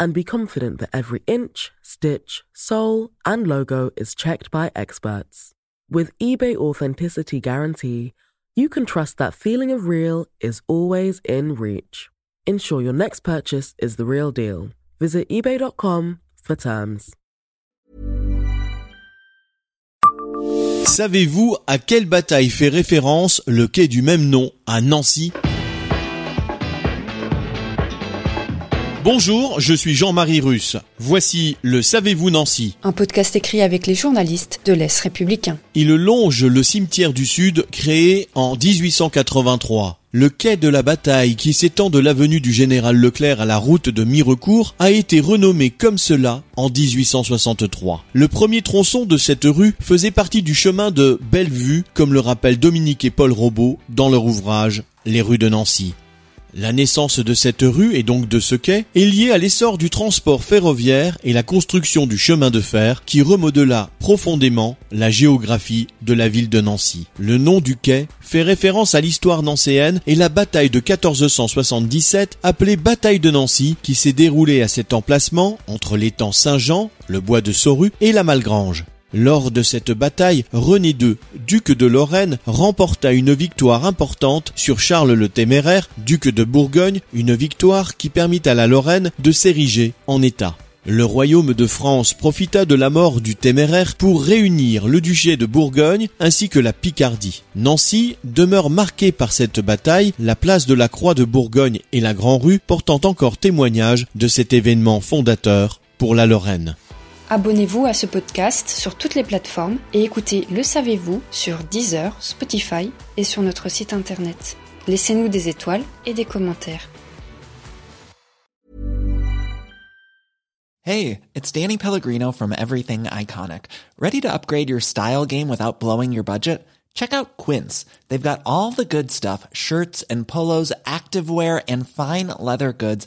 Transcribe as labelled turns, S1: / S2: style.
S1: and be confident that every inch, stitch, sole, and logo is checked by experts. With eBay Authenticity Guarantee, you can trust that feeling of real is always in reach. Ensure your next purchase is the real deal. Visit eBay.com for terms.
S2: Savez-vous à quelle bataille fait référence le quai du même nom à Nancy Bonjour, je suis Jean-Marie Russe. Voici le Savez-vous Nancy
S3: Un podcast écrit avec les journalistes de l'Est républicain.
S2: Il longe le cimetière du Sud créé en 1883. Le quai de la bataille qui s'étend de l'avenue du Général Leclerc à la route de Mirecourt a été renommé comme cela en 1863. Le premier tronçon de cette rue faisait partie du chemin de Bellevue, comme le rappellent Dominique et Paul Robot dans leur ouvrage Les rues de Nancy. La naissance de cette rue et donc de ce quai est liée à l'essor du transport ferroviaire et la construction du chemin de fer qui remodela profondément la géographie de la ville de Nancy. Le nom du quai fait référence à l'histoire nancéenne et la bataille de 1477 appelée bataille de Nancy qui s'est déroulée à cet emplacement entre l'étang Saint-Jean, le bois de Sauru et la Malgrange. Lors de cette bataille, René II, duc de Lorraine, remporta une victoire importante sur Charles le Téméraire, duc de Bourgogne, une victoire qui permit à la Lorraine de s'ériger en État. Le royaume de France profita de la mort du Téméraire pour réunir le duché de Bourgogne ainsi que la Picardie. Nancy demeure marquée par cette bataille, la place de la Croix de Bourgogne et la Grand Rue portant encore témoignage de cet événement fondateur pour la Lorraine.
S3: Abonnez-vous à ce podcast sur toutes les plateformes et écoutez Le Savez-vous sur Deezer, Spotify et sur notre site internet. Laissez-nous des étoiles et des commentaires.
S4: Hey, it's Danny Pellegrino from Everything Iconic. Ready to upgrade your style game without blowing your budget? Check out Quince. They've got all the good stuff, shirts and polos, activewear and fine leather goods